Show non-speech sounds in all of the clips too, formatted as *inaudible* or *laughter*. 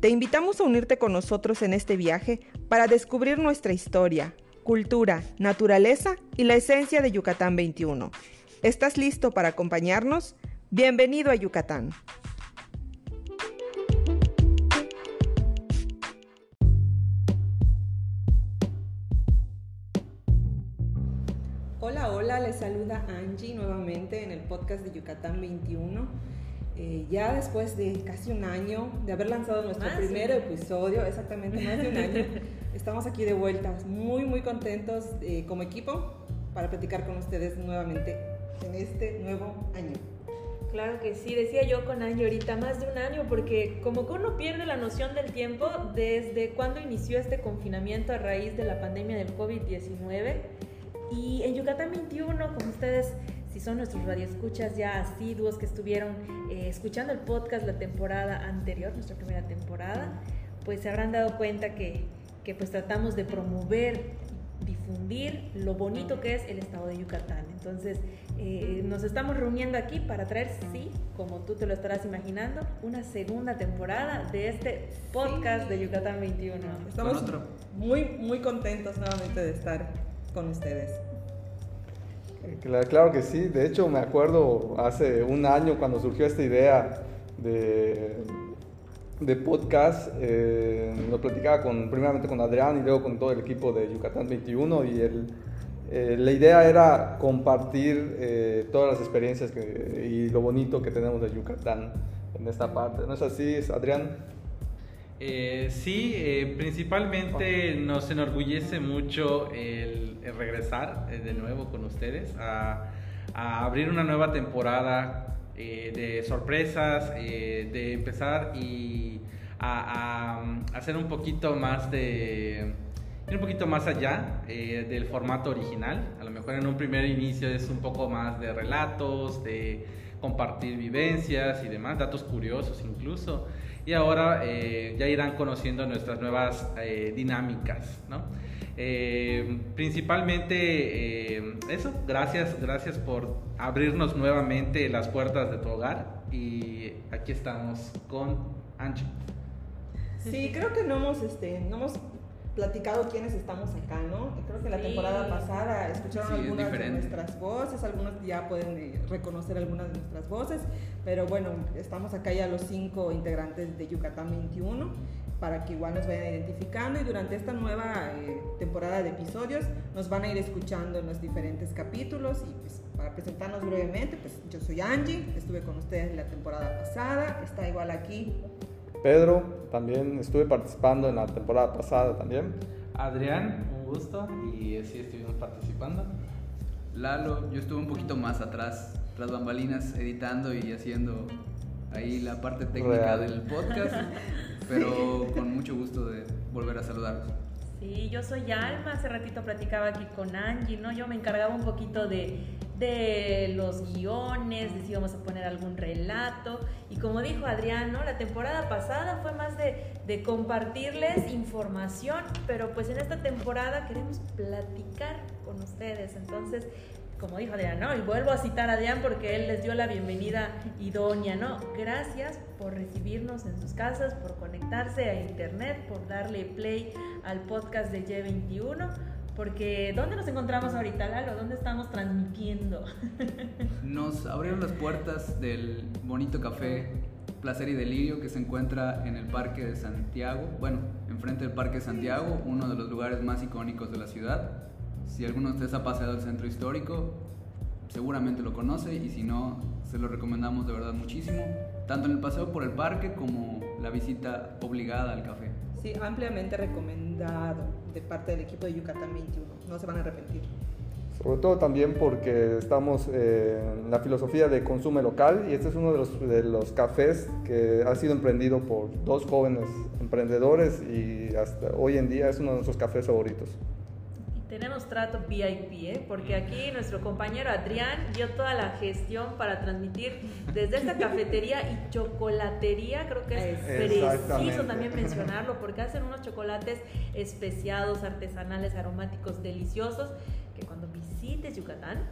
Te invitamos a unirte con nosotros en este viaje para descubrir nuestra historia, cultura, naturaleza y la esencia de Yucatán 21. ¿Estás listo para acompañarnos? Bienvenido a Yucatán. Hola, hola, les saluda Angie nuevamente en el podcast de Yucatán 21. Eh, ya después de casi un año de haber lanzado nuestro primer episodio, exactamente más de un año, *laughs* estamos aquí de vuelta, muy, muy contentos eh, como equipo para platicar con ustedes nuevamente en este nuevo año. Claro que sí, decía yo con año ahorita, más de un año, porque como que uno pierde la noción del tiempo desde cuando inició este confinamiento a raíz de la pandemia del COVID-19. Y en Yucatán 21, como ustedes si son nuestros radioescuchas ya asiduos que estuvieron eh, escuchando el podcast la temporada anterior, nuestra primera temporada, pues se habrán dado cuenta que, que pues tratamos de promover, difundir lo bonito que es el estado de Yucatán. Entonces, eh, nos estamos reuniendo aquí para traer, sí, como tú te lo estarás imaginando, una segunda temporada de este podcast de Yucatán 21. Estamos muy, muy contentos nuevamente de estar con ustedes. Claro que sí, de hecho me acuerdo hace un año cuando surgió esta idea de, de podcast, eh, platicaba con, primeramente con Adrián y luego con todo el equipo de Yucatán 21 y el, eh, la idea era compartir eh, todas las experiencias y lo bonito que tenemos de Yucatán en esta parte. ¿No es así, Adrián? Eh, sí, eh, principalmente nos enorgullece mucho el, regresar eh, de nuevo con ustedes a, abrir una nueva temporada de sorpresas, de empezar y a, hacer un poquito más de un poquito más allá del formato original. A lo mejor en un primer inicio es un poco más de relatos, de compartir vivencias y demás, datos curiosos incluso y ahora eh, ya irán conociendo nuestras nuevas eh, dinámicas, ¿no? Eh, principalmente eso, gracias, gracias por abrirnos nuevamente las puertas de tu hogar y aquí estamos con Ancho. Sí, creo que no hemos, este, no hemos platicado quiénes estamos acá, ¿no? Creo que la temporada pasada escucharon algunas de nuestras voces, algunos ya pueden eh, reconocer algunas de nuestras voces, pero bueno, estamos acá ya los cinco integrantes de Yucatán 21 para que igual nos vayan identificando y durante esta nueva eh, temporada de episodios nos van a ir escuchando en los diferentes capítulos y pues para presentarnos brevemente, pues yo soy Angie, estuve con ustedes la temporada pasada, está igual aquí Pedro, también estuve participando en la temporada pasada también. Adrián, un gusto y sí estuvimos participando. Lalo, yo estuve un poquito más atrás, tras bambalinas, editando y haciendo ahí la parte técnica del podcast, *laughs* pero con mucho gusto de volver a saludarlos. Sí, yo soy Alma, hace ratito platicaba aquí con Angie, ¿no? Yo me encargaba un poquito de, de los guiones, de si íbamos a poner algún relato. Y como dijo Adrián, ¿no? La temporada pasada fue más de, compartirles información, pero pues en esta temporada queremos platicar con ustedes. Entonces, como dijo Adrián. Y vuelvo a citar a Adrián porque él les dio la bienvenida idónea, ¿no? Gracias por recibirnos en sus casas, por conectarse a internet, por darle play al podcast de Y21. Porque, ¿dónde nos encontramos ahorita, Lalo? ¿Dónde estamos transmitiendo? *laughs* Nos abrieron las puertas del bonito café Placer y Delirio que se encuentra en el Parque de Santiago, bueno, enfrente del Parque de Santiago, uno de los lugares más icónicos de la ciudad. Si alguno de ustedes ha paseado el centro histórico, seguramente lo conoce y si no, se lo recomendamos de verdad muchísimo, tanto en el paseo por el parque como la visita obligada al café. Sí, ampliamente recomendado de parte del equipo de Yucatán 21, no se van a arrepentir. Sobre todo también porque estamos en la filosofía de consumo local y este es uno de los, de los cafés que ha sido emprendido por dos jóvenes emprendedores y hasta hoy en día es uno de nuestros cafés favoritos. Tenemos trato VIP, ¿eh? porque aquí nuestro compañero Adrián dio toda la gestión para transmitir desde esta cafetería y chocolatería. Creo que es preciso también mencionarlo porque hacen unos chocolates especiados, artesanales, aromáticos, deliciosos, que cuando visites Yucatán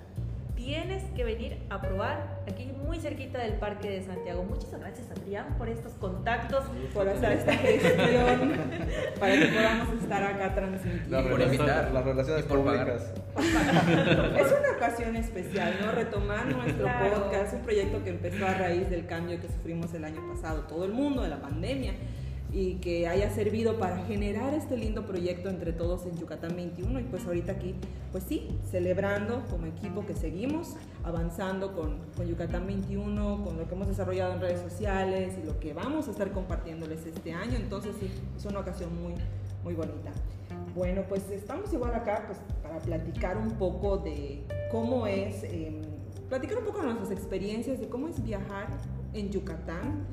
tienes que venir a probar aquí muy cerquita del Parque de Santiago. Muchas gracias Adrián por estos contactos, por hacer esta gestión, *laughs* para que podamos estar acá transmitiendo. por invitar las relaciones públicas. es una ocasión especial, ¿no? Retomar nuestro podcast, un proyecto que empezó a raíz del cambio que sufrimos el año pasado, todo el mundo, de la pandemia y que haya servido para generar este lindo proyecto entre todos en Yucatán 21 y pues ahorita aquí, pues sí, celebrando como equipo que seguimos avanzando con, con, Yucatán 21, con lo que hemos desarrollado en redes sociales y lo que vamos a estar compartiéndoles este año, entonces sí, es una ocasión muy, muy bonita. Bueno, pues estamos igual acá pues, para platicar un poco de cómo es, em, platicar un poco de nuestras experiencias, de cómo es viajar en Yucatán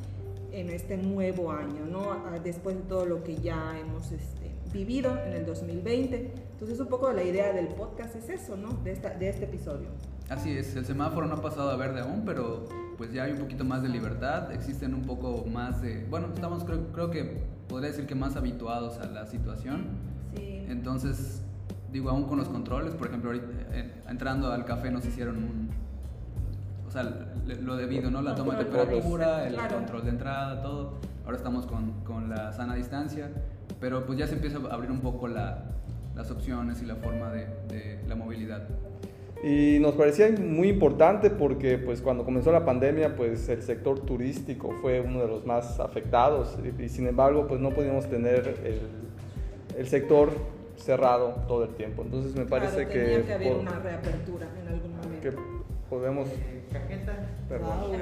en este nuevo año, ¿no? Ah, después de todo lo que ya hemos este, vivido en el 2020. Entonces un poco la idea del podcast es eso, ¿no? De, esta, de este episodio. Así es, el semáforo no ha pasado a verde aún, pero pues ya hay un poquito más de libertad, existen un poco más de, bueno, estamos creo, creo que podría decir que más habituados a la situación. Sí. Entonces, digo, aún con los controles, por ejemplo, ahorita, eh, entrando al café nos hicieron un, sea, lo debido, ¿no? La toma de temperatura, el control de entrada, todo. Ahora estamos con, con, la sana distancia, pero pues ya se empieza a abrir un poco la, las opciones y la forma de, de, la movilidad. Y nos parecía muy importante porque pues cuando comenzó la pandemia pues el sector turístico fue uno de los más afectados y, sin embargo pues no podíamos tener el, el sector cerrado todo el tiempo. Entonces me parece que... que haber una reapertura en algún momento. Que podemos cajeta.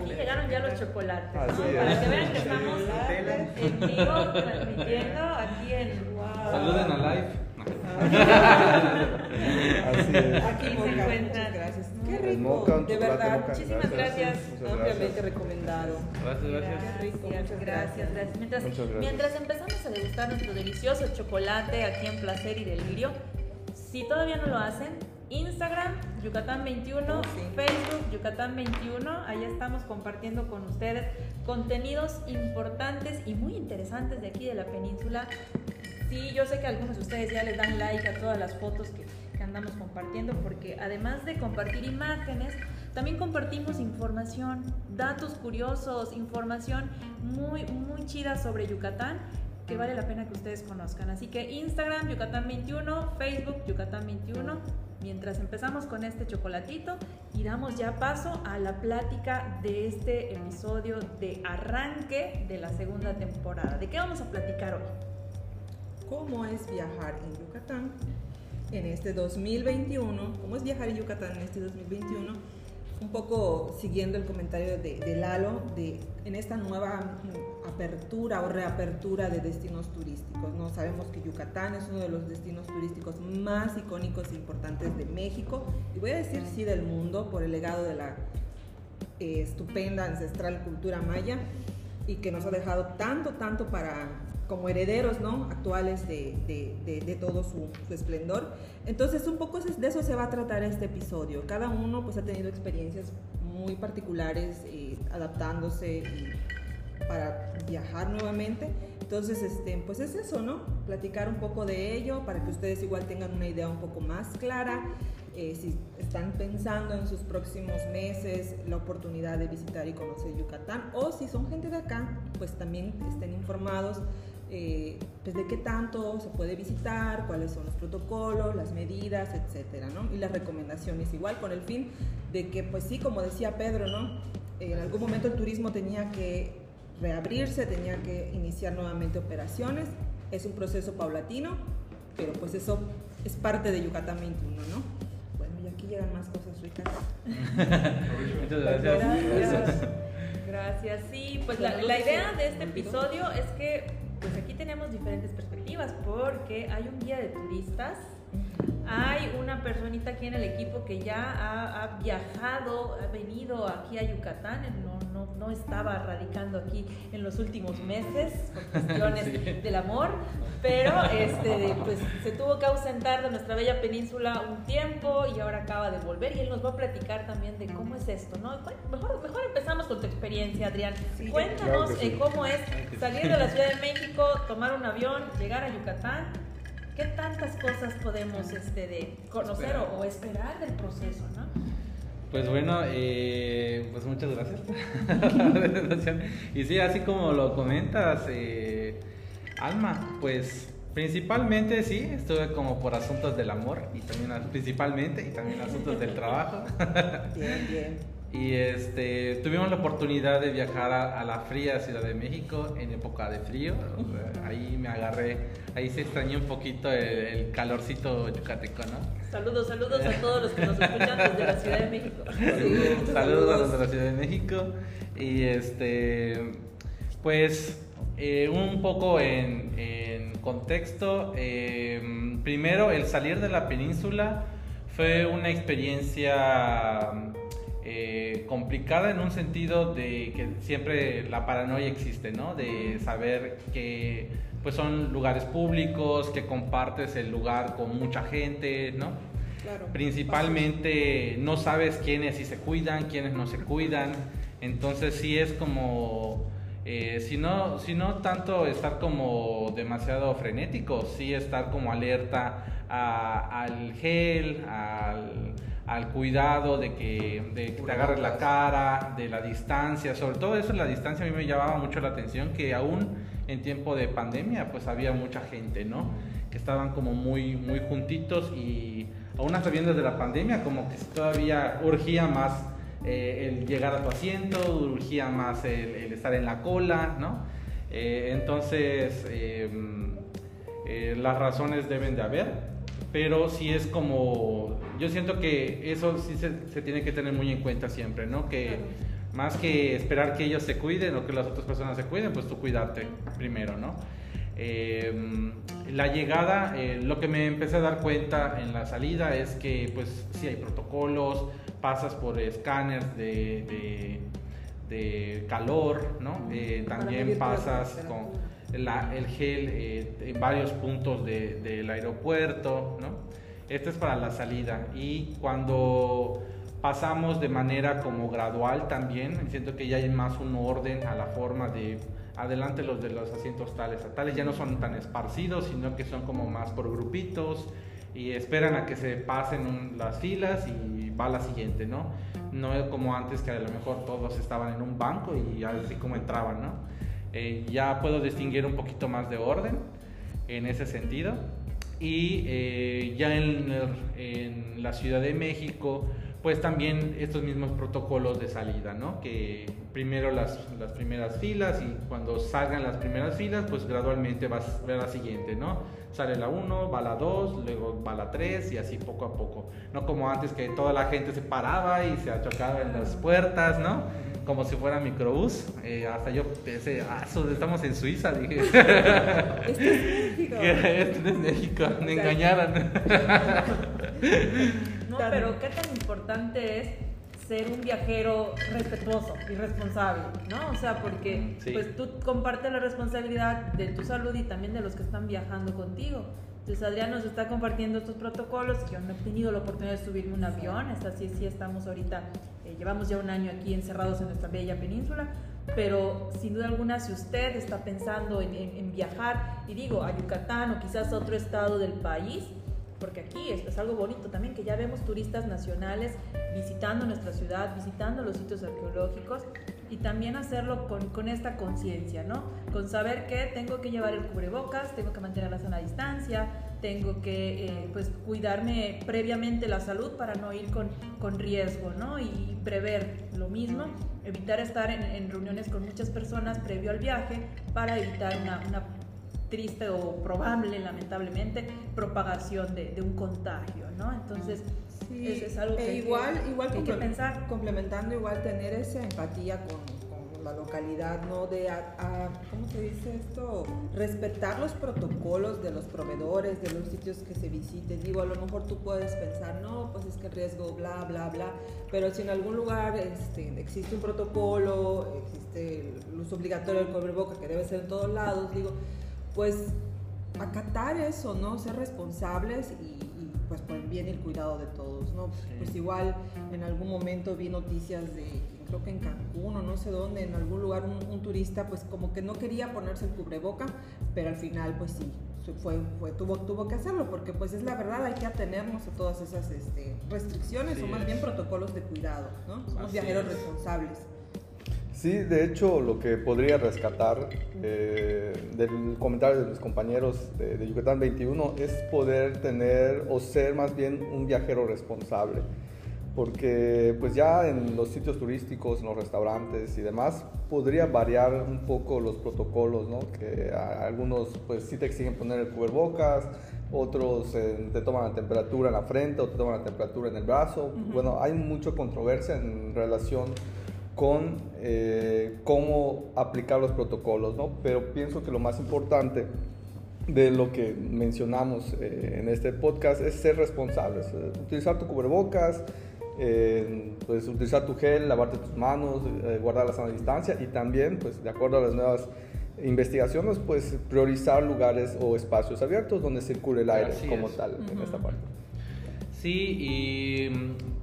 Aquí llegaron ya los chocolates. Para que vean que estamos en vivo transmitiendo aquí en. Wow. Saluden a live. *laughs* Así es. Aquí se encuentran. Gracias. Qué rico. de verdad. Muchísimas gracias. Ampliamente recomendado. Gracias, gracias. Qué rico. Muchas gracias. gracias. Mientras, mientras empezamos a degustar nuestro delicioso chocolate aquí en Placer y Delirio, si todavía no lo hacen, Instagram, Yucatán21, Facebook, Yucatán21. Ahí estamos compartiendo con ustedes contenidos importantes y muy interesantes de aquí de la península. Sí, yo sé que algunos de ustedes ya les dan like a todas las fotos que, que andamos compartiendo, porque además de compartir imágenes, también compartimos información, datos curiosos, información muy, muy chida sobre Yucatán que vale la pena que ustedes conozcan. Así que Instagram, Yucatán21, Facebook, Yucatán21 mientras empezamos con este chocolatito y damos ya paso a la plática de este episodio de arranque de la segunda temporada. ¿De qué vamos a platicar hoy? ¿Cómo es viajar en Yucatán en este 2021? ¿Cómo es viajar en Yucatán en este 2021? Un poco siguiendo el comentario de, de Lalo, de en esta nueva apertura o reapertura de destinos turísticos. ¿no? Sabemos que Yucatán es uno de los destinos turísticos más icónicos e importantes de México y voy a decir sí del mundo por el legado de la eh, estupenda ancestral cultura maya y que nos ha dejado tanto, tanto para como herederos ¿no? actuales de, de, de, todo su, esplendor. Entonces, un poco de eso se va a tratar este episodio. Cada uno pues, ha tenido experiencias muy particulares, eh, adaptándose y para viajar nuevamente. Entonces, este, pues es eso, ¿no? Platicar un poco de ello para que ustedes igual tengan una idea un poco más clara. Eh, si están pensando en sus próximos meses la oportunidad de visitar y conocer Yucatán o si son gente de acá, pues también estén informados eh, pues de qué tanto se puede visitar, cuáles son los protocolos, las medidas, etcétera, ¿no? Y las recomendaciones igual con el fin de que, pues sí, como decía Pedro, ¿no? En algún momento el turismo tenía que reabrirse, tenía que iniciar nuevamente operaciones. Es un proceso paulatino, pero pues eso es parte de Yucatán 21, ¿no? Bueno, y aquí llegan más cosas ricas. *laughs* Muchas gracias. gracias. Sí, pues la, la, idea de este episodio es que pues aquí tenemos diferentes perspectivas porque hay un guía de turistas hay una personita aquí en el equipo que ya ha, ha viajado, ha venido aquí a Yucatán, no, no, estaba radicando aquí en los últimos meses por cuestiones *laughs* del amor, pero este, pues, se tuvo que ausentar de nuestra bella península un tiempo y ahora acaba de volver y él nos va a platicar también de cómo es esto, ¿no? Mejor, mejor empezamos con tu experiencia, Adrián. Cuéntanos cómo es salir de la Ciudad de México, tomar un avión, llegar a Yucatán ¿Qué tantas cosas podemos este, de conocer o, esperar del proceso, no? Pues bueno, eh, pues muchas gracias *laughs* Y sí, así como lo comentas, eh, Alma, pues principalmente sí, estuve como por asuntos del amor y también principalmente y también asuntos del trabajo. *laughs* Bien, bien. Y este, tuvimos la oportunidad de viajar a, la fría Ciudad de México en época de frío. ahí me agarré, ahí se extrañó un poquito el, calorcito yucateco, ¿no? Saludos, saludos a todos los que nos escuchan desde la Ciudad de México. *laughs* Saludos, a los de la Ciudad de México. Y este, pues eh, un poco en, en contexto, eh, primero el salir de la península fue una experiencia eh, complicada en un sentido de que siempre la paranoia existe, ¿no? De saber que pues son lugares públicos, que compartes el lugar con mucha gente, ¿no? Principalmente no sabes quiénes sí se cuidan, quiénes no se cuidan, entonces sí es como, eh, si, no, si no tanto estar como demasiado frenético, sí estar como alerta al gel, al al cuidado de que, de te agarres la cara, de la distancia, sobre todo eso, la distancia a mí me llamaba mucho la atención, que aún en tiempo de pandemia pues había mucha gente, ¿no? Que estaban como muy, muy juntitos y aún hasta bien desde la pandemia como que todavía urgía más eh, el llegar a tu asiento, urgía más el, estar en la cola, ¿no? Eh, entonces, em, eh, las razones deben de haber pero sí es como, yo siento que eso sí se, tiene que tener muy en cuenta siempre, ¿no? Que más que esperar que ellos se cuiden o que las otras personas se cuiden, pues tú cuidarte primero, ¿no? Em, la llegada, eh, lo que me empecé a dar cuenta en la salida es que pues sí hay protocolos, pasas por escáneres de, de, calor, ¿no? Eh, también pasas con el gel eh, en varios puntos del aeropuerto, ¿no? Esto es para la salida y cuando pasamos de manera como gradual también, siento que ya hay más un orden a la forma de adelante los de los asientos tales a tales, ya no son tan esparcidos, sino que son como más por grupitos y esperan a que se pasen las filas y va la siguiente, ¿no? No como antes que a lo mejor todos estaban en un banco y así como entraban, ¿no? Eh, ya puedo distinguir un poquito más de orden en ese sentido. Y eh, ya en, en, la Ciudad de México, pues también estos mismos protocolos de salida, ¿no? Que primero las, las primeras filas y cuando salgan las primeras filas, pues gradualmente vas a ver la siguiente, ¿no? Sale la 1, va la 2, luego va la 3 y así poco a poco. No como antes que toda la gente se paraba y se achocaba en las puertas, ¿no? Como si fuera microbús. Eh, hasta yo pensé, ah, estamos en Suiza, dije. *laughs* Esto es México. *laughs* Esto es México, me engañaron. *laughs* no, pero qué tan importante es ser un viajero respetuoso y responsable, ¿no? O sea, porque pues tú compartes la responsabilidad de tu salud y también de los que están viajando contigo. Entonces Adrián nos está compartiendo estos protocolos. Yo no he tenido la oportunidad de subirme un avión, es así, sí estamos ahorita, eh, llevamos ya un año aquí encerrados en nuestra bella península, pero sin duda alguna si usted está pensando en, viajar, y digo, a Yucatán o quizás a otro estado del país, porque aquí es, algo bonito también, que ya vemos turistas nacionales visitando nuestra ciudad, visitando los sitios arqueológicos y también hacerlo con, con esta conciencia, ¿no? Con saber que tengo que llevar el cubrebocas, tengo que mantener la sana distancia, tengo que eh, pues cuidarme previamente la salud para no ir con, con riesgo, ¿no? Y prever lo mismo, evitar estar en, en, reuniones con muchas personas previo al viaje para evitar una, una triste o probable, lamentablemente, propagación de, de un contagio, ¿no? Entonces, eso es algo e que, igual, igual hay que pensar. Complementando, igual tener esa empatía con, con la localidad, ¿no? De, ¿cómo se dice esto? Respetar los protocolos de los proveedores, de los sitios que se visiten. Digo, a lo mejor tú puedes pensar, no, pues es que el riesgo, bla, bla, bla, pero si en algún lugar este, existe un protocolo, existe el uso obligatorio del boca que debe ser en todos lados, digo, pues acatar eso, ¿no? Ser responsables y, pues por el bien y el cuidado de todos, ¿no? Pues igual en algún momento vi noticias de, creo que en Cancún o no sé dónde, en algún lugar un, turista pues como que no quería ponerse el cubreboca, pero al final pues sí, fue, fue, tuvo, tuvo que hacerlo porque pues es la verdad, hay que atenernos a todas esas este, restricciones o más bien protocolos de cuidado, ¿no? Somos viajeros responsables. Sí, de hecho, lo que podría rescatar eh, del comentario de mis compañeros de, Yucatán 21 es poder tener o ser más bien un viajero responsable. Porque pues ya en los sitios turísticos, en los restaurantes y demás, podría variar un poco los protocolos, ¿no? Que algunos pues sí te exigen poner el cubrebocas, otros eh, te toman la temperatura en la frente o te toman la temperatura en el brazo. Bueno, hay mucha controversia en relación con eh, cómo aplicar los protocolos, ¿no? Pero pienso que lo más importante de lo que mencionamos eh, en este podcast es ser responsables, eh, utilizar tu cubrebocas, pues utilizar tu gel, lavarte tus manos, guardar la sana distancia y también, pues de acuerdo a las nuevas investigaciones, pues priorizar lugares o espacios abiertos donde circule el aire como tal en esta parte. Sí, y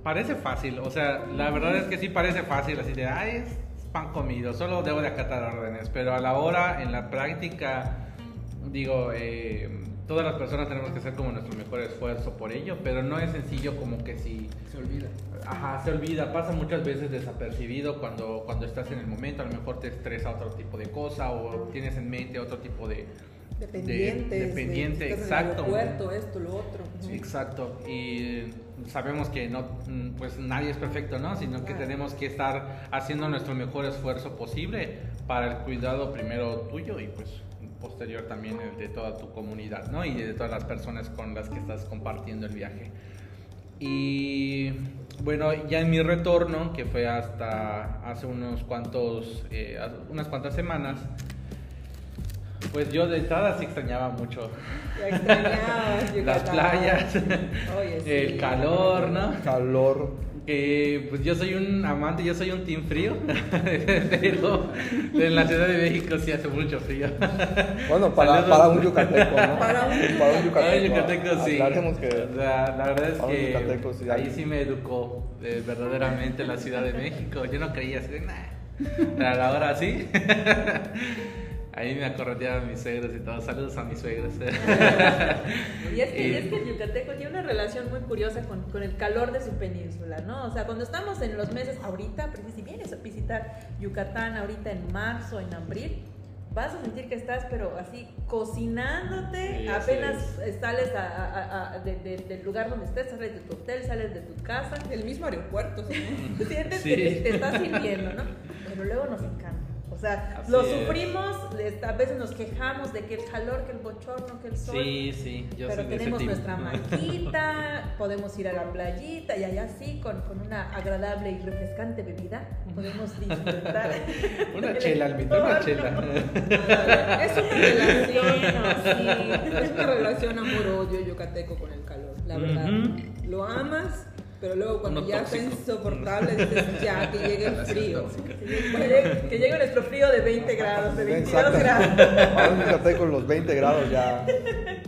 parece fácil, o sea, la verdad es que sí parece fácil, así de, ay, es pan comido, solo debo de acatar órdenes, pero a la hora, en la práctica, digo, eh, todas las personas tenemos que hacer como nuestro mejor esfuerzo por ello, pero no es sencillo como que si... Se olvida. Ajá, se olvida, pasa muchas veces desapercibido cuando, cuando estás en el momento, a lo mejor te estresa otro tipo de cosa o tienes en mente otro tipo de Dependientes. dependiente, exacto. esto, lo otro. Exacto. Y sabemos que no, pues nadie es perfecto, ¿no? Sino que tenemos que estar haciendo nuestro mejor esfuerzo posible para el cuidado primero tuyo y pues posterior también el de toda tu comunidad, ¿no? Y de todas las personas con las que estás compartiendo el viaje. Y bueno, ya en mi retorno, que fue hasta hace unos cuantos, eh, unas cuantas semanas, pues yo de entrada sí extrañaba mucho. *laughs* Las playas, el calor, ¿no? Calor. Que pues yo soy un amante, yo soy un team frío. *laughs* Pero en la Ciudad de México sí hace mucho frío. Bueno, para, para un yucateco, ¿no? *laughs* Para un, para un yucateco. sí. Que la, la, verdad es que ahí sí me educó eh, verdaderamente la Ciudad de México. Yo no creía así, nah. Ahora sí. Ahí me acorreteaban mis suegros y todo. Saludos a mis suegros. *laughs* y, es que, es que el yucateco tiene una relación muy curiosa con, con, el calor de su península, ¿no? O sea, cuando estamos en los meses ahorita, si vienes a visitar Yucatán ahorita en marzo, en abril, vas a sentir que estás, pero así, cocinándote, apenas sales a, del lugar donde estés, sales de tu hotel, sales de tu casa. El mismo aeropuerto, ¿sí? *laughs* Sientes que te, te estás sirviendo, ¿no? Pero luego nos encanta. O sea, lo sufrimos, a veces nos quejamos de que el calor, que el bochorno, que el sol. Sí, sí, yo Pero tenemos nuestra maquita, *laughs* podemos ir a la playita y allá sí, con, con una agradable y refrescante bebida, podemos disfrutar. *laughs* una *laughs* chela, Almita, una chela. es una relación, sí, es una relación amor-odio yucateco con el calor, la verdad. Lo amas pero luego cuando ya está insoportable, dices ya, que llegue el frío. que llegue nuestro frío de 20 grados, de 22 grados. Ahora con los 20 grados ya,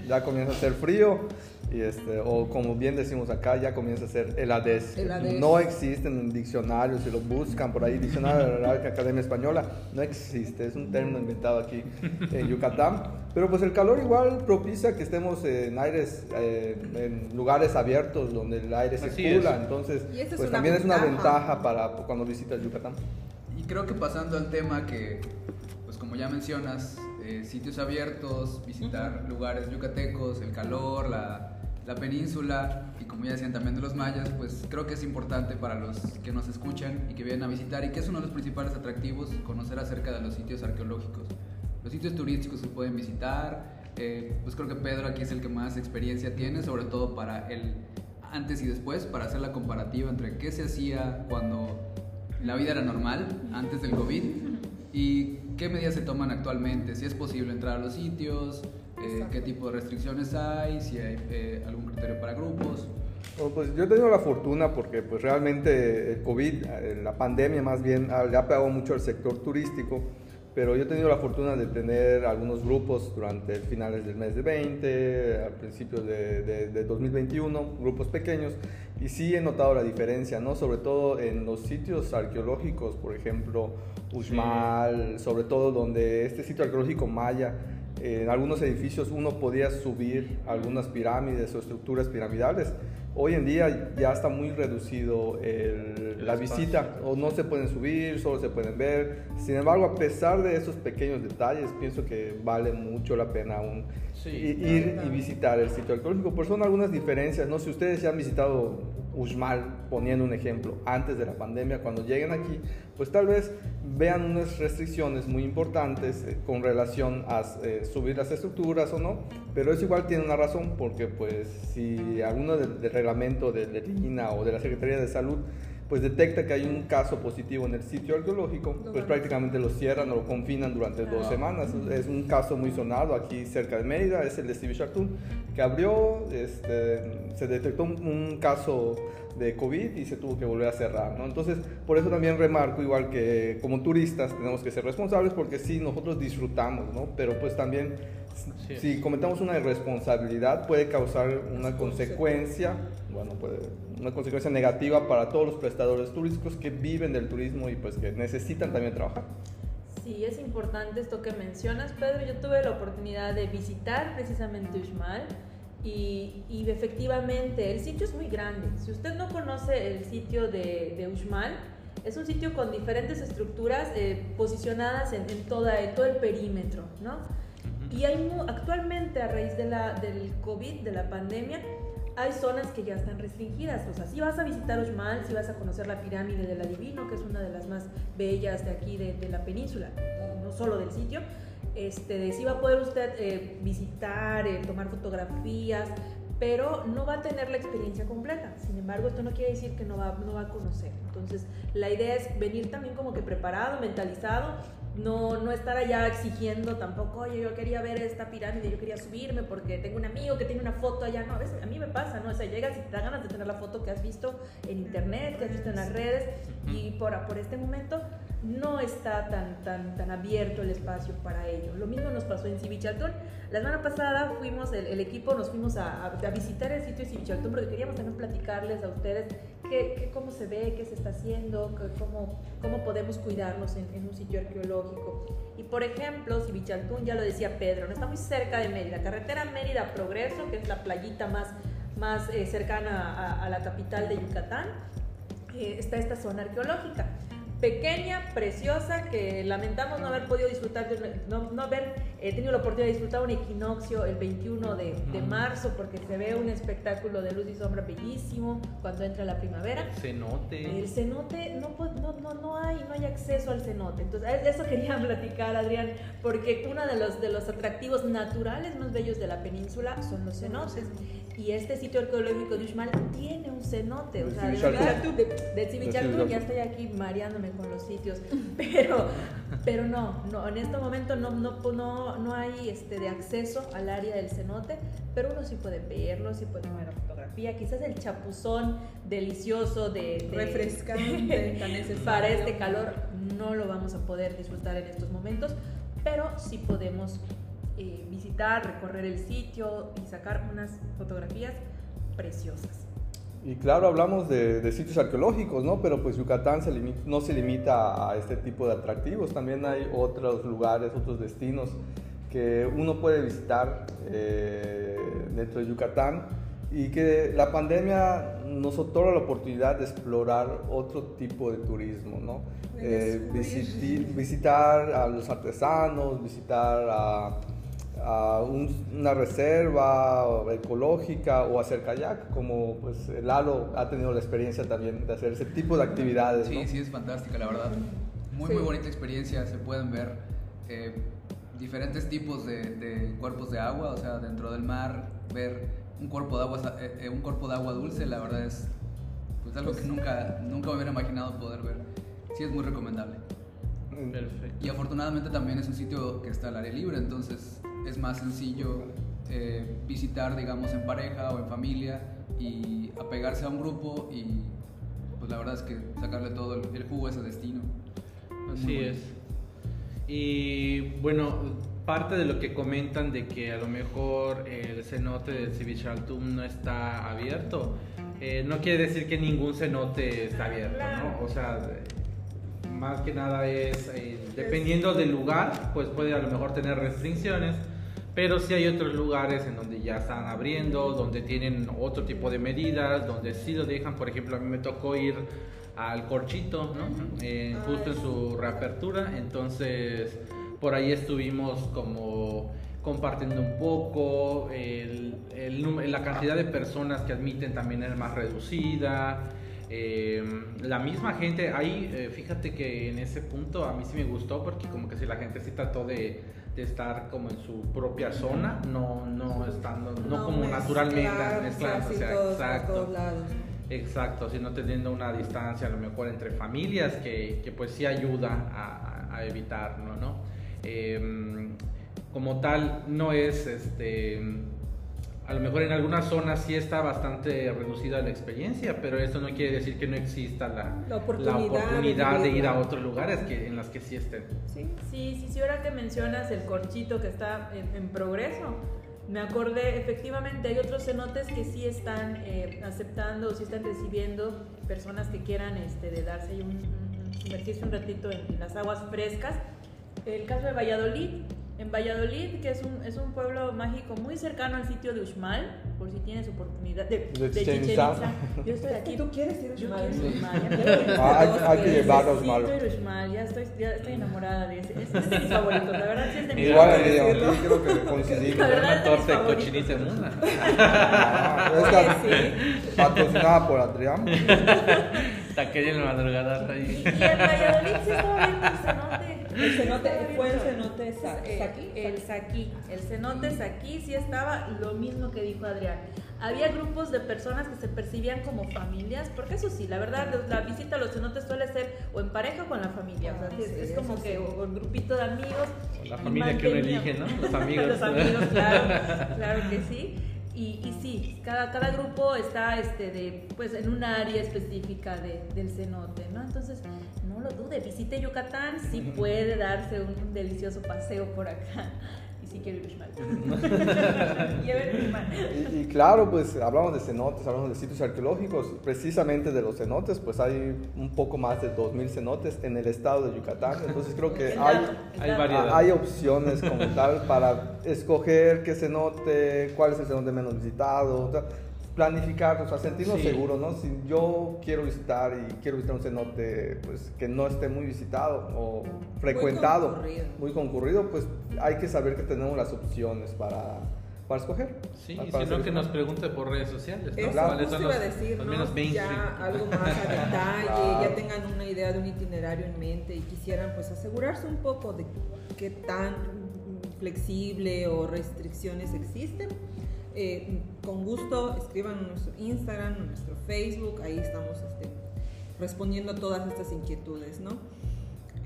ya comienza a ser frío y este, o como bien decimos acá, ya comienza a ser el ADES. No existen en diccionarios, si lo buscan por ahí, diccionario de la Academia Española, no existe, es un término inventado aquí *laughs* en Yucatán. Pero pues el calor igual propicia que estemos en aires, eh, en lugares abiertos donde el aire circula, entonces pues también es una ventaja para cuando visitas Yucatán. Y creo que pasando al tema que, pues como ya mencionas, eh, sitios abiertos, visitar lugares yucatecos, el calor, la la península y como ya decían también de los mayas, pues creo que es importante para los que nos escuchan y que vienen a visitar y que es uno de los principales atractivos conocer acerca de los sitios arqueológicos. Los sitios turísticos se pueden visitar, eh, pues creo que Pedro aquí es el que más experiencia tiene, sobre todo para el antes y después, para hacer la comparativa entre qué se hacía cuando la vida era normal, antes del COVID, ¿Y qué medidas se toman actualmente? Si es posible entrar a los sitios, eh, qué tipo de restricciones hay, si hay eh, algún criterio para grupos. Bueno, pues yo he tenido la fortuna porque pues realmente el COVID, eh, la pandemia más bien, le ha pegado mucho al sector turístico, pero yo he tenido la fortuna de tener algunos grupos durante finales del mes de 20, al principio de, de, 2021, grupos pequeños, y sí he notado la diferencia, ¿no? Sobre todo en los sitios arqueológicos, por ejemplo, Uxmal, sobre todo donde este sitio arqueológico maya, en algunos edificios uno podía subir algunas pirámides o estructuras piramidales Hoy en día ya está muy reducido la visita, o no se pueden subir, solo se pueden ver. Sin embargo, a pesar de esos pequeños detalles, pienso que vale mucho la pena aún ir y visitar el sitio arqueológico. Por son algunas diferencias, ¿no? Si ustedes ya han visitado Uxmal, poniendo un ejemplo, antes de la pandemia, cuando lleguen aquí, pues tal vez vean unas restricciones muy importantes eh, con relación a eh, subir las estructuras o no, pero eso igual tiene una razón, porque pues si alguno del, reglamento de, de o de la Secretaría de Salud pues detecta que hay un caso positivo en el sitio arqueológico, pues prácticamente lo cierran o lo confinan durante dos semanas. Es un caso muy sonado aquí cerca de Mérida, es el de Stevie Chartoon, que abrió, este, se detectó un, caso de COVID y se tuvo que volver a cerrar, ¿no? Entonces, por eso también remarco, igual que como turistas tenemos que ser responsables porque sí, nosotros disfrutamos, ¿no? Pero pues también si cometamos una irresponsabilidad puede causar una consecuencia, bueno, puede, una consecuencia negativa para todos los prestadores turísticos que viven del turismo y pues que necesitan también trabajar. Sí, es importante esto que mencionas, Pedro. Yo tuve la oportunidad de visitar precisamente Uxmal y, y efectivamente el sitio es muy grande. Si usted no conoce el sitio de, de Uxmal, es un sitio con diferentes estructuras eh, posicionadas en, en, toda, en todo el perímetro, ¿no? Y hay actualmente a raíz de la, del COVID, de la pandemia, hay zonas que ya están restringidas. O sea, si vas a visitar Uxmal, si vas a conocer la pirámide del Adivino, que es una de las más bellas de aquí, de, de la península, no solo del sitio, este, si va a poder usted eh, visitar, eh, tomar fotografías, pero no va a tener la experiencia completa. Sin embargo, esto no quiere decir que no va, no va a conocer. Entonces, la idea es venir también como que preparado, mentalizado no, no estar allá exigiendo tampoco, oye, yo quería ver esta pirámide, yo quería subirme porque tengo un amigo que tiene una foto allá. No, a mí me pasa, ¿no? O sea, llegas y te da ganas de tener la foto que has visto en internet, que has visto en las redes, y por, por este momento no está tan, tan, tan abierto el espacio para ello. Lo mismo nos pasó en Civichaltón. La semana pasada fuimos, el, equipo nos fuimos a, visitar el sitio de Civichaltón porque queríamos también platicarles a ustedes qué, cómo se ve, qué se está haciendo, cómo, cómo podemos cuidarnos en, un sitio arqueológico. Y por ejemplo, Civichaltún, ya lo decía Pedro, no está muy cerca de Mérida. Carretera Mérida-Progreso, que es la playita más, más eh, cercana a, a, la capital de Yucatán, eh, está esta zona arqueológica pequeña, preciosa, que lamentamos no haber podido disfrutar, no, no haber eh, tenido la oportunidad de disfrutar un equinoccio el 21 de, de, marzo, porque se ve un espectáculo de luz y sombra bellísimo cuando entra la primavera. El cenote. El cenote, no, no, no, no, hay, no hay acceso al cenote. Entonces, eso quería *laughs* platicar, Adrián, porque uno de los, de los atractivos naturales más bellos de la península son los cenotes. Y este sitio arqueológico de Uxmal tiene un cenote, o sea, de, de, ya estoy aquí mareándome con los sitios, *laughs* pero, pero no, no, en este momento no, no, no, no hay este, de acceso al área del cenote, pero uno sí puede verlo, sí puede ver fotografía, quizás el chapuzón delicioso de... refrescante, *laughs* para este calor no lo vamos a poder disfrutar en estos momentos, pero sí podemos eh, visitar, recorrer el sitio y sacar unas fotografías preciosas. Y claro, hablamos de, sitios arqueológicos, ¿no? Pero pues Yucatán no se limita a este tipo de atractivos, también hay otros lugares, otros destinos que uno puede visitar eh, dentro de Yucatán y que la pandemia nos otorga la oportunidad de explorar otro tipo de turismo, ¿no? Eh, visitar a los artesanos, visitar a a una reserva ecológica o hacer kayak, como pues Lalo ha tenido la experiencia también de hacer ese tipo de actividades. Sí, sí, es fantástica, la verdad. Muy, muy bonita experiencia, se pueden ver eh, diferentes tipos de, cuerpos de agua, o sea, dentro del mar, ver un cuerpo de agua, eh, eh, un cuerpo de agua dulce, la verdad es pues, algo que nunca, nunca me hubiera imaginado poder ver. Sí, es muy recomendable. Y afortunadamente también es un sitio que está al aire libre, entonces es más sencillo eh, visitar, digamos, en pareja o en familia y apegarse a un grupo y pues la verdad es que sacarle todo el, jugo a ese destino. Así es. Y bueno, parte de lo que comentan de que a lo mejor el cenote del Civichaltum no está abierto, eh, no quiere decir que ningún cenote está abierto, ¿no? O sea, más que nada es, eh, dependiendo del lugar, pues puede a lo mejor tener restricciones, pero sí hay otros lugares en donde ya están abriendo, donde tienen otro tipo de medidas, donde sí lo dejan, por ejemplo, a mí me tocó ir al Corchito, ¿no? Eh, justo en su reapertura, entonces por ahí estuvimos como compartiendo un poco, el, la cantidad de personas que admiten también es más reducida. Eh, la misma gente, ahí eh, fíjate que en ese punto a mí sí me gustó porque como que si la gente sí trató de, de estar como en su propia zona, no, no estando, no, como naturalmente mezclándose, exacto. Exacto, sino teniendo una distancia a lo mejor entre familias que, que pues sí ayuda a, a evitarlo, ¿no? Eh, como tal, no es este a lo mejor en algunas zonas sí está bastante reducida la experiencia, pero eso no quiere decir que no exista la, oportunidad, de, ir a otros lugares que, en las que sí estén. Sí, sí, sí, ahora que mencionas el corchito que está en, progreso, me acordé, efectivamente hay otros cenotes que sí están eh, aceptando o sí están recibiendo personas que quieran este, de darse un, un, sumergirse un ratito en las aguas frescas. El caso de Valladolid, en Valladolid, que es un, es un pueblo mágico muy cercano al sitio de Uxmal, por si tienes oportunidad de, de, de Chichen Itza. Yo estoy aquí. ¿Tú quieres ir a Uxmal? Yo Uxmal. *laughs* Hay, que llevar a Uxmal. Ya estoy, ya estoy enamorada de ese. Es de mis favoritos, la verdad sí es de mis Igual favoritos. Igual creo que coincidimos. La verdad Una torta de cochinita en una. *laughs* Sí. Patrocinada por Adrián. *laughs* Taqueña en la madrugada ahí. Y en Valladolid sí estaba viendo el cenote. El cenote, fue el cenote eh, Saki. El Saki. El cenote Saki sí estaba lo mismo que dijo Adrián. Había grupos de personas que se percibían como familias, porque eso sí, la verdad, la visita a los cenotes suele ser o en pareja o con la familia. o sea, ah, es, como que un grupito de amigos. La familia que uno elige, ¿no? Los amigos. *laughs* los amigos, claro, *laughs* claro que sí. Y, y, sí, cada, cada grupo está este, de, pues, en un área específica de, del cenote, ¿no? Entonces, no lo dude, visite Yucatán, sí puede darse un, delicioso paseo por acá. *laughs* *laughs* Y si quiere ir y, y claro, pues hablamos de cenotes, hablamos de sitios arqueológicos. Precisamente de los cenotes, pues hay un poco más de 2.000 cenotes en el estado de Yucatán. Entonces creo que *laughs* hay, hay, hay opciones como tal para escoger qué cenote, cuál es el cenote menos visitado planificar, o sea, sentirnos seguros, ¿no? Si yo quiero visitar y quiero visitar un cenote pues, que no esté muy visitado o frecuentado, muy concurrido, pues hay que saber que tenemos las opciones para, para escoger. Sí, sino que nos pregunte por redes sociales. ¿no? ¿Cuáles son los, a decir, ¿no? Ya algo más a *laughs* detalle, ya tengan una idea de un itinerario en mente y quisieran pues asegurarse un poco de qué tan flexible o restricciones existen eh, con gusto escriban en nuestro Instagram, en nuestro Facebook, ahí estamos este, respondiendo a todas estas inquietudes, ¿no?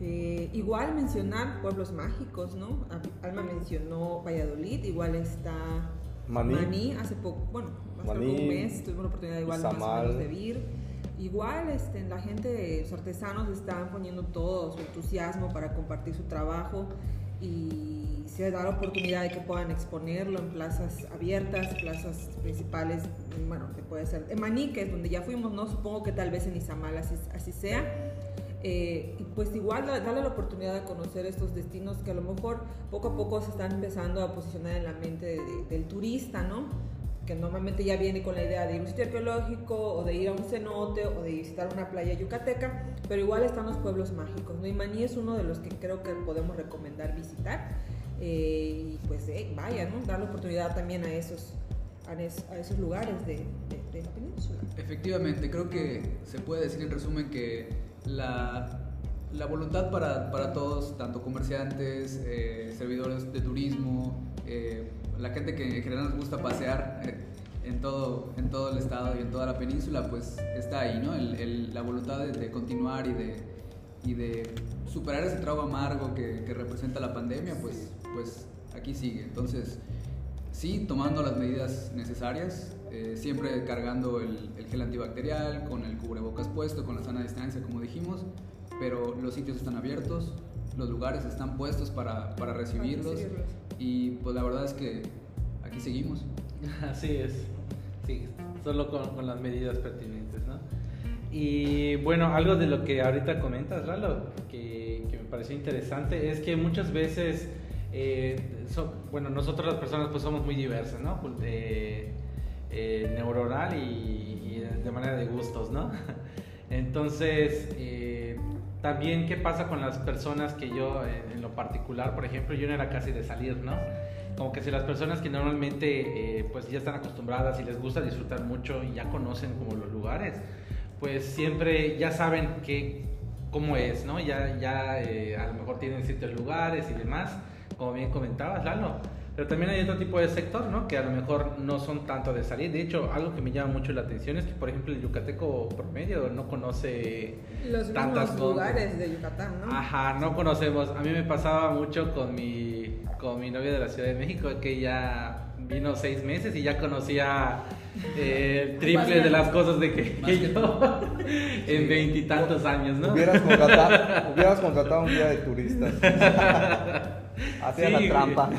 Eh, igual mencionar pueblos mágicos, ¿no? Alma mencionó Valladolid, igual está Maní, hace poco, bueno, hace un mes tuvimos la oportunidad igual más de vir. Igual este, la gente, los artesanos están poniendo todo su entusiasmo para compartir su trabajo y se da la oportunidad de que puedan exponerlo en plazas abiertas, plazas principales, bueno, que puede ser en Maní, que es donde ya fuimos, ¿no? Supongo que tal vez en Izamal así, así sea. Eh, y pues igual darle la oportunidad de conocer estos destinos que a lo mejor poco a poco se están empezando a posicionar en la mente del turista, ¿no? que normalmente ya viene con la idea de ir a un sitio arqueológico o de ir a un cenote o de visitar una playa yucateca, pero igual están los pueblos mágicos. ¿no? Y Maní es uno de los que creo que podemos recomendar visitar. Eh, y pues eh, vaya, ¿no? dar la oportunidad también a esos, a, esos lugares de, la península. Efectivamente, creo que se puede decir en resumen que la, la voluntad para, para, todos, tanto comerciantes, eh, servidores de turismo, la gente que en general nos gusta pasear eh, en todo, en todo el estado y en toda la península, pues está ahí, ¿no? El, la voluntad de, continuar y de, y de superar ese trago amargo que, que representa la pandemia, pues, pues aquí sigue. Entonces, sí, tomando las medidas necesarias, eh, siempre cargando el, el, gel antibacterial, con el cubrebocas puesto, con la sana distancia, como dijimos, pero los sitios están abiertos, los lugares están puestos para, para recibirlos, y pues la verdad es que aquí seguimos. *laughs* Así es, sí, solo con, con las medidas pertinentes. Y bueno, algo de lo que ahorita comentas, Lalo, que, que me pareció interesante, es que muchas veces, eh, so, bueno, nosotros las personas pues somos muy diversas, ¿no? Eh, eh, neuronal y, y, de manera de gustos, ¿no? *laughs* Entonces, eh, también qué pasa con las personas que yo, en, en, lo particular, por ejemplo, yo no era casi de salir, ¿no? Como que si las personas que normalmente eh, pues ya están acostumbradas y les gusta disfrutar mucho y ya conocen como los lugares, pues siempre ya saben que, cómo es, ¿no? Ya, ya eh, a lo mejor tienen ciertos lugares y demás, como bien comentabas, Lalo. Pero también hay otro tipo de sector, ¿no? Que a lo mejor no son tanto de salir. De hecho, algo que me llama mucho la atención es que, por ejemplo, el yucateco promedio no conoce los tantas lugares de Yucatán, ¿no? Ajá, no conocemos. A mí me pasaba mucho con mi, con mi novia de la Ciudad de México, que ya vino seis meses y ya conocía eh, *laughs* el triple de las cosas de que, que *laughs* yo *laughs* en veintitantos años, ¿no? Hubieras contratado, hubieras contratado un guía de turistas. Hacía sí, la trampa.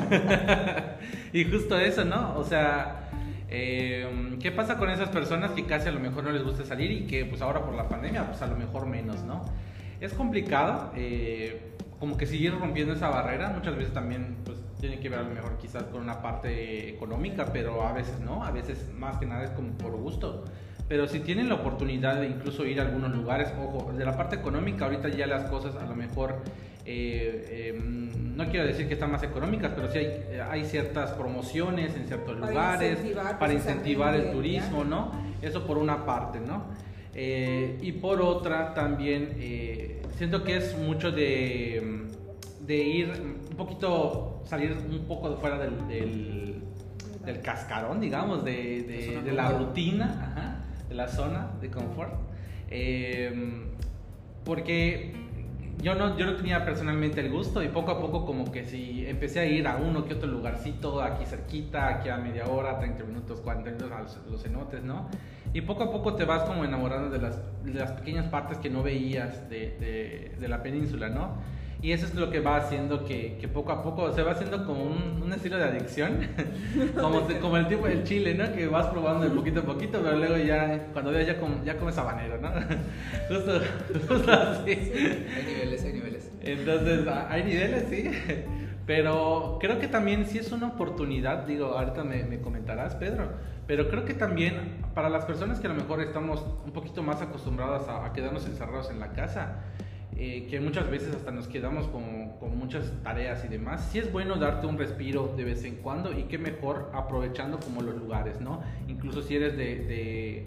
y justo eso, ¿no? O sea, eh, ¿qué pasa con esas personas que casi a lo mejor no les gusta salir y que pues ahora por la pandemia pues a lo mejor menos, ¿no? Es complicado, eh, como que seguir rompiendo esa barrera, muchas veces también pues tiene que ver a lo mejor quizás con una parte económica, pero a veces no, a veces más que nada es como por gusto. Pero si tienen la oportunidad de incluso ir a algunos lugares, ojo, de la parte económica ahorita ya las cosas a lo mejor eh, eh, no quiero decir que están más económicas, pero sí hay, hay ciertas promociones en ciertos para lugares incentivar, para incentivar el turismo, ¿no? Eso por una parte, ¿no? Eh, y por otra también eh, siento que es mucho de, de, ir un poquito, salir un poco de fuera del, del, del cascarón, digamos, de, de, de la rutina, ajá, de la zona de confort. Eh, porque yo no, yo no tenía personalmente el gusto y poco a poco como que si empecé a ir a uno que otro lugarcito aquí cerquita, aquí a media hora, 30 minutos, 40 minutos a los, los cenotes, ¿no? Y poco a poco te vas como enamorando de las, de las pequeñas partes que no veías de, de, de la península, ¿no? Y eso es lo que va haciendo que, que poco a poco se va haciendo como un, un estilo de adicción, *laughs* como, como el tipo del chile, ¿no? Que vas probando de poquito a poquito, pero luego ya, cuando veas, ya, com, ya comes habanero, ¿no? *laughs* justo, justo así. Sí, hay niveles, hay niveles. Entonces, hay niveles, sí. Pero creo que también sí es una oportunidad, digo, ahorita me, me comentarás, Pedro, pero creo que también para las personas que a lo mejor estamos un poquito más acostumbradas a, a quedarnos encerrados en la casa, eh, que muchas veces hasta nos quedamos con, con, muchas tareas y demás, sí es bueno darte un respiro de vez en cuando y qué mejor aprovechando como los lugares, ¿no? Incluso si eres de, de,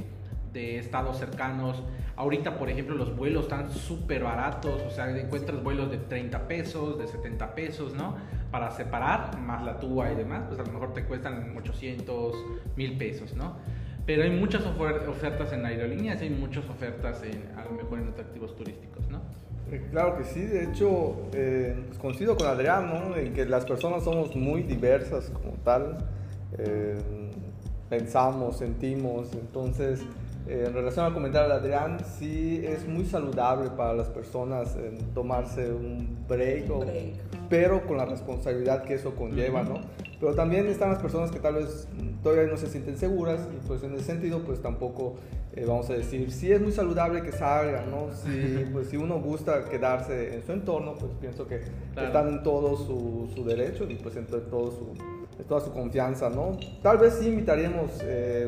de estados cercanos, ahorita por ejemplo los vuelos están súper baratos, o sea, encuentras vuelos de 30 pesos, de 70 pesos, ¿no? Para separar, más la tuba y demás, pues a lo mejor te cuestan 800, 1000 pesos, ¿no? Pero hay muchas ofertas en aerolíneas, hay muchas ofertas en, a lo mejor en atractivos turísticos, ¿no? Claro que sí, de hecho, eh, coincido con Adrián, ¿no? En que las personas somos muy diversas como tal, eh, pensamos, sentimos, entonces, eh, en relación al comentario de Adrián, sí es muy saludable para las personas tomarse un break, un break. O, pero con la responsabilidad que eso conlleva, ¿no? Pero también están las personas que tal vez todavía no se sienten seguras y pues en ese sentido pues tampoco eh, vamos a decir, si es muy saludable que salgan, ¿no? Si, *laughs* pues, si uno gusta quedarse en su entorno, pues pienso que claro. están en todo su, su, derecho y pues en todo su, en toda su confianza, ¿no? Tal vez sí invitaríamos eh,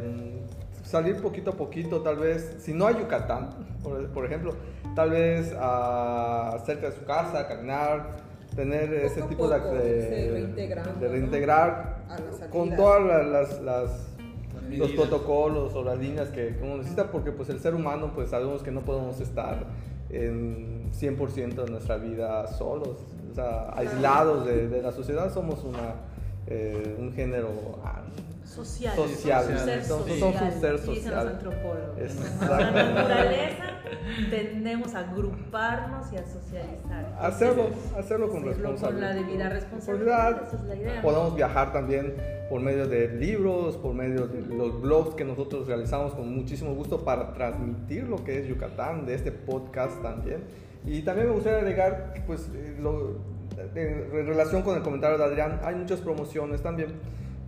salir poquito a poquito, tal vez, si no hay Yucatán, por, por ejemplo, tal vez a, cerca de su casa, caminar, tener poco ese tipo poco, de, de, reintegrar ¿no? con todas las, las los protocolos o las líneas que, que, uno necesita, porque pues el ser humano pues sabemos que no podemos estar en 100% de nuestra vida solos, o sea, aislados de, de la sociedad, somos una, eh, un género social, social. Somos un ser Entonces, social, un ser dicen social. los antropólogos. La naturaleza tendemos a agruparnos y a socializar. Hacerlo, hacerlo con Hacerlo responsabilidad. con la debida responsabilidad, esa es la idea. Podemos viajar también por medio de libros, por medio de los blogs que nosotros realizamos con muchísimo gusto para transmitir lo que es Yucatán, de este podcast también. Y también me gustaría agregar, pues, eh, lo- en relación con el comentario de Adrián, hay muchas promociones también,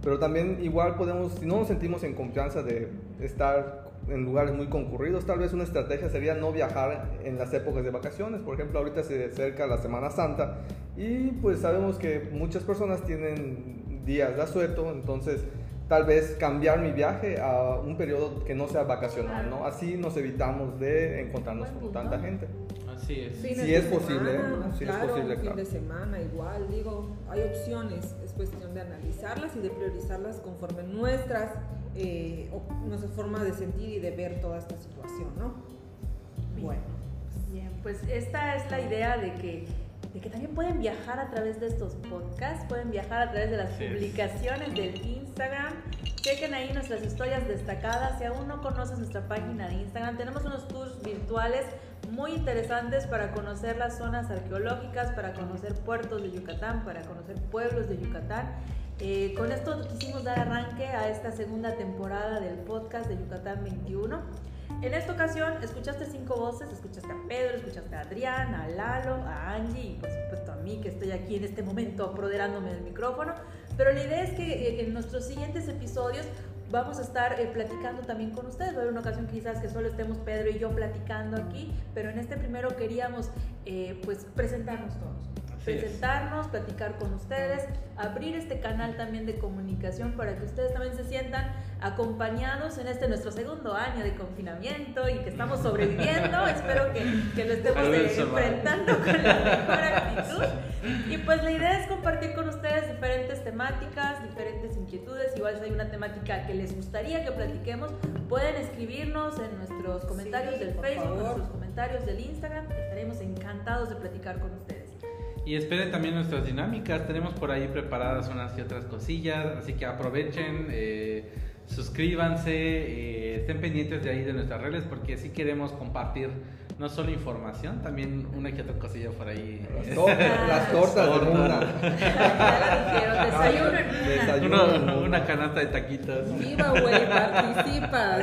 pero también igual podemos, si no nos sentimos en confianza de estar en lugares muy concurridos, tal vez una estrategia sería no viajar en las épocas de vacaciones. Por ejemplo, ahorita se acerca la Semana Santa y pues sabemos que muchas personas tienen días de asueto, entonces tal vez cambiar mi viaje a un periodo que no sea vacacional, ¿no? Así nos evitamos de encontrarnos con tanta gente. Así es. Sí, Fines es de posible, semana, sí es claro, posible, un fin claro. de semana igual, digo, hay opciones, es cuestión de analizarlas y de priorizarlas conforme nuestras, eh, nuestra forma de sentir y de ver toda esta situación, ¿no? Bueno, Bien, pues esta es la idea de que, de que también pueden viajar a través de estos podcasts, pueden viajar a través de las es. publicaciones del Instagram. Chequen ahí nuestras historias destacadas. Si aún no conoces nuestra página de Instagram, tenemos unos tours virtuales muy interesantes para conocer las zonas arqueológicas, para conocer puertos de Yucatán, para conocer pueblos de Yucatán. Eh, con esto quisimos dar arranque a esta segunda temporada del podcast de Yucatán 21. En esta ocasión escuchaste cinco voces, escuchaste a Pedro, escuchaste a Adrián, a Lalo, a Angie y por supuesto a mí que estoy aquí en este momento apoderándome del micrófono. Pero la idea es que eh, en nuestros siguientes episodios vamos a estar eh, platicando también con ustedes. Va a haber una ocasión quizás que solo estemos Pedro y yo platicando aquí, pero en este primero queríamos eh, pues presentarnos todos Así es. presentarnos, platicar con ustedes, abrir este canal también de comunicación para que ustedes también se sientan acompañados en este nuestro segundo año de confinamiento y que estamos sobreviviendo. *laughs* Espero que, que lo estemos eh, enfrentando con la mejor actitud. Y pues la idea es compartir con ustedes diferentes temáticas, diferentes inquietudes. Igual si hay una temática que les gustaría que platiquemos, pueden escribirnos en nuestros comentarios Sí, del Facebook, en nuestros comentarios del Instagram. Estaremos encantados de platicar con ustedes. Y esperen también nuestras dinámicas. Tenemos por ahí preparadas unas y otras cosillas. Así que aprovechen, eh, suscríbanse, eh, estén pendientes de ahí de nuestras redes porque sí queremos compartir no solo información, también una y otra cosilla por ahí. Las, tor- *laughs* las tortas de Muna. Ya lo dijeron, desayuno en una. Desayuno. Una, una canasta de taquitos. viva güey, participa.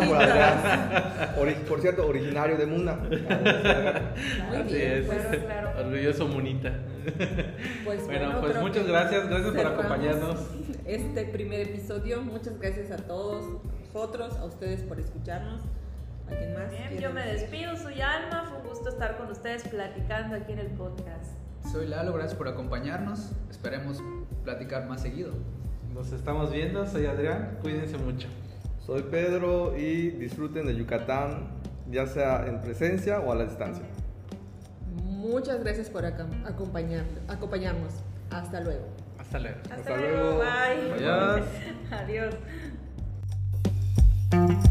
por. *laughs* Ori- por cierto, originario de Muna. *laughs* Muy Así bien, es. Claro, claro. Orgulloso Munita. Pues Bueno, pues creo muchas que gracias, gracias por acompañarnos. Este primer episodio, muchas gracias a todos nosotros, a ustedes por escucharnos. ¿Alguien más? Bien, yo me decir? despido, soy Alma, fue un gusto estar con ustedes platicando aquí en el podcast. Soy Lalo, gracias por acompañarnos. Esperemos platicar más seguido. Nos estamos viendo, soy Adrián, cuídense mucho. Soy Pedro y disfruten de Yucatán, ya sea en presencia o a la distancia. Muchas gracias por acom- acompañar, acompañarnos. Hasta luego. Hasta luego. Hasta, Hasta luego, luego. bye. Adiós. *laughs* Adiós.